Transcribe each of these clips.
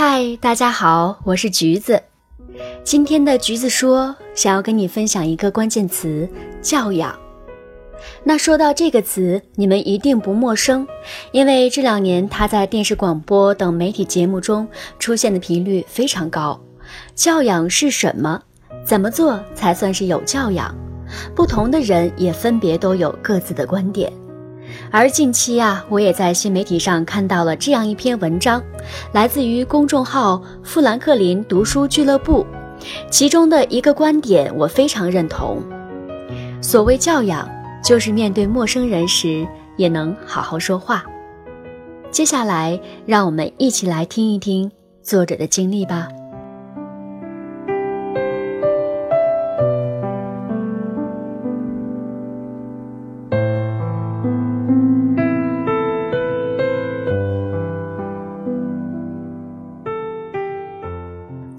嗨，大家好，我是橘子。今天的橘子说想要跟你分享一个关键词——教养。那说到这个词，你们一定不陌生，因为这两年它在电视、广播等媒体节目中出现的频率非常高。教养是什么？怎么做才算是有教养？不同的人也分别都有各自的观点。而近期啊，我也在新媒体上看到了这样一篇文章，来自于公众号“富兰克林读书俱乐部”，其中的一个观点我非常认同。所谓教养，就是面对陌生人时也能好好说话。接下来，让我们一起来听一听作者的经历吧。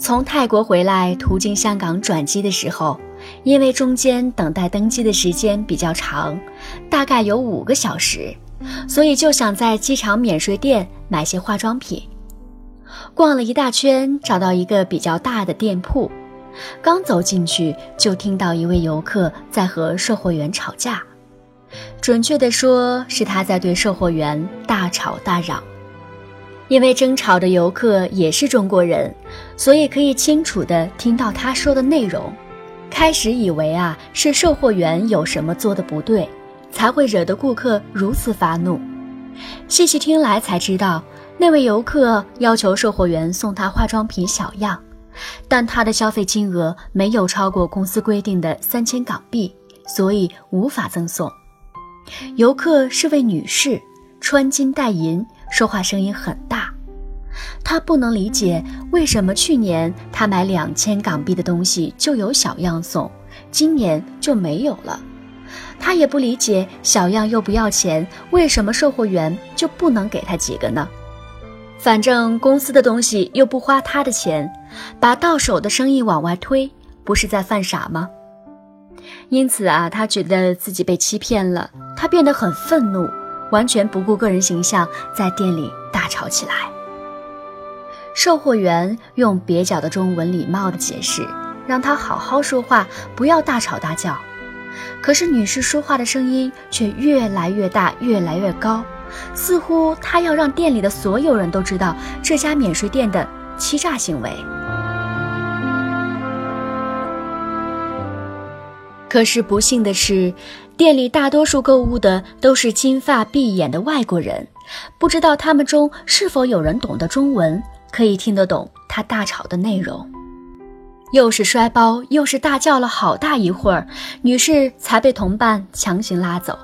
从泰国回来，途经香港转机的时候，因为中间等待登机的时间比较长，大概有五个小时，所以就想在机场免税店买些化妆品。逛了一大圈，找到一个比较大的店铺，刚走进去就听到一位游客在和售货员吵架，准确的说是他在对售货员大吵大嚷。因为争吵的游客也是中国人，所以可以清楚地听到他说的内容。开始以为啊是售货员有什么做的不对，才会惹得顾客如此发怒。细细听来才知道，那位游客要求售货员送他化妆品小样，但他的消费金额没有超过公司规定的三千港币，所以无法赠送。游客是位女士，穿金戴银。说话声音很大，他不能理解为什么去年他买两千港币的东西就有小样送，今年就没有了。他也不理解小样又不要钱，为什么售货员就不能给他几个呢？反正公司的东西又不花他的钱，把到手的生意往外推，不是在犯傻吗？因此啊，他觉得自己被欺骗了，他变得很愤怒。完全不顾个人形象，在店里大吵起来。售货员用蹩脚的中文礼貌地解释，让他好好说话，不要大吵大叫。可是女士说话的声音却越来越大，越来越高，似乎她要让店里的所有人都知道这家免税店的欺诈行为。可是不幸的是。店里大多数购物的都是金发碧眼的外国人，不知道他们中是否有人懂得中文，可以听得懂他大吵的内容。又是摔包，又是大叫了好大一会儿，女士才被同伴强行拉走。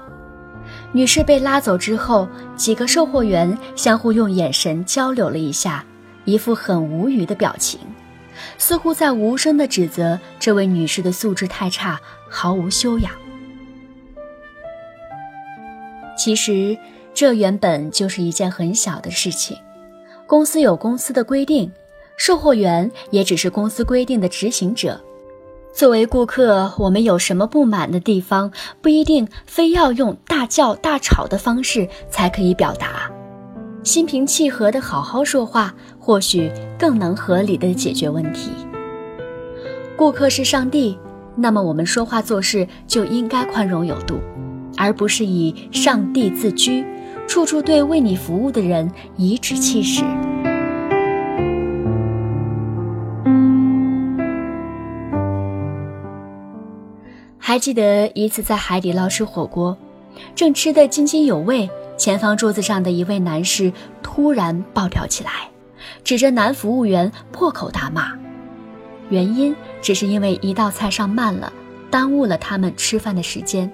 女士被拉走之后，几个售货员相互用眼神交流了一下，一副很无语的表情，似乎在无声地指责这位女士的素质太差，毫无修养。其实，这原本就是一件很小的事情。公司有公司的规定，售货员也只是公司规定的执行者。作为顾客，我们有什么不满的地方，不一定非要用大叫大吵的方式才可以表达。心平气和的好好说话，或许更能合理的解决问题。顾客是上帝，那么我们说话做事就应该宽容有度。而不是以上帝自居，处处对为你服务的人颐指气使。还记得一次在海底捞吃火锅，正吃得津津有味，前方桌子上的一位男士突然暴跳起来，指着男服务员破口大骂，原因只是因为一道菜上慢了，耽误了他们吃饭的时间。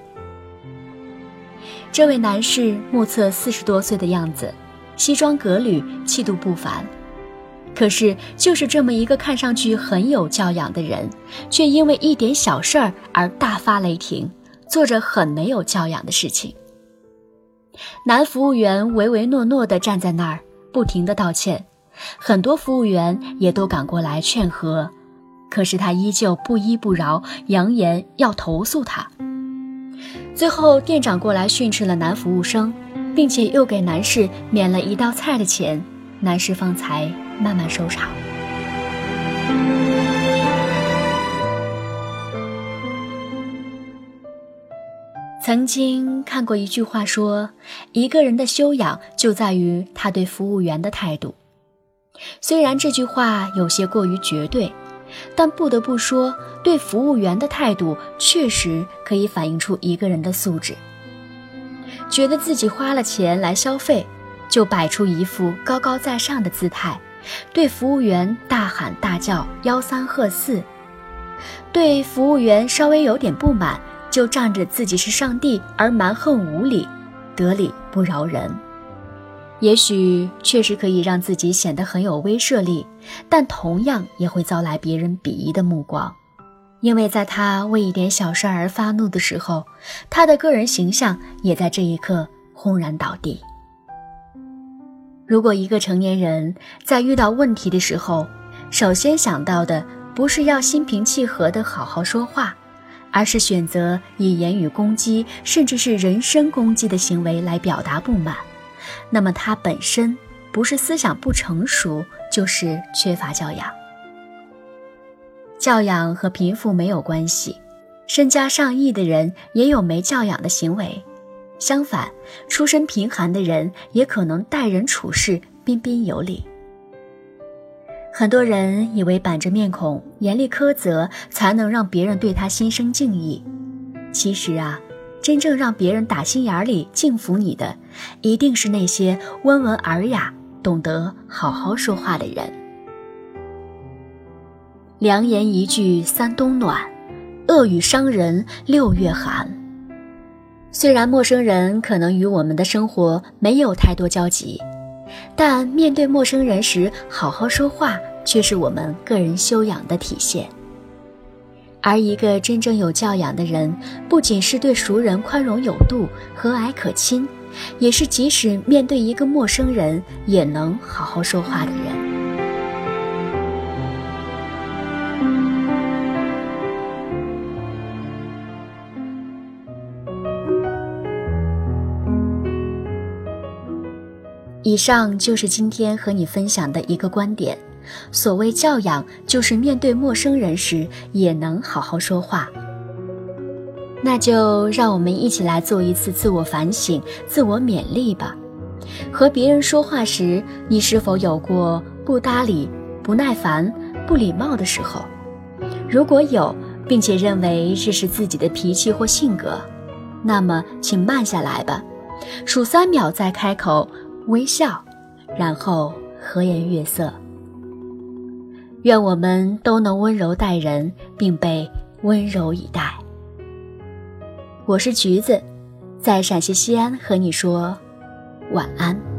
这位男士目测四十多岁的样子，西装革履，气度不凡。可是，就是这么一个看上去很有教养的人，却因为一点小事儿而大发雷霆，做着很没有教养的事情。男服务员唯唯诺诺地站在那儿，不停地道歉，很多服务员也都赶过来劝和，可是他依旧不依不饶，扬言要投诉他。最后，店长过来训斥了男服务生，并且又给男士免了一道菜的钱，男士方才慢慢收场。曾经看过一句话说，一个人的修养就在于他对服务员的态度。虽然这句话有些过于绝对，但不得不说，对服务员的态度确实可以反映出一个人的素质。觉得自己花了钱来消费，就摆出一副高高在上的姿态，对服务员大喊大叫、吆三喝四；对服务员稍微有点不满。就仗着自己是上帝而蛮横无理，得理不饶人。也许确实可以让自己显得很有威慑力，但同样也会遭来别人鄙夷的目光，因为在他为一点小事而发怒的时候，他的个人形象也在这一刻轰然倒地。如果一个成年人在遇到问题的时候，首先想到的不是要心平气和的好好说话。而是选择以言语攻击，甚至是人身攻击的行为来表达不满，那么他本身不是思想不成熟，就是缺乏教养。教养和贫富没有关系，身家上亿的人也有没教养的行为，相反，出身贫寒的人也可能待人处事彬彬有礼。很多人以为板着面孔、严厉苛责才能让别人对他心生敬意，其实啊，真正让别人打心眼里敬服你的，一定是那些温文尔雅、懂得好好说话的人。良言一句三冬暖，恶语伤人六月寒。虽然陌生人可能与我们的生活没有太多交集。但面对陌生人时，好好说话却是我们个人修养的体现。而一个真正有教养的人，不仅是对熟人宽容有度、和蔼可亲，也是即使面对一个陌生人也能好好说话的人。以上就是今天和你分享的一个观点。所谓教养，就是面对陌生人时也能好好说话。那就让我们一起来做一次自我反省、自我勉励吧。和别人说话时，你是否有过不搭理、不耐烦、不礼貌的时候？如果有，并且认为这是自己的脾气或性格，那么请慢下来吧，数三秒再开口。微笑，然后和颜悦色。愿我们都能温柔待人，并被温柔以待。我是橘子，在陕西西安和你说晚安。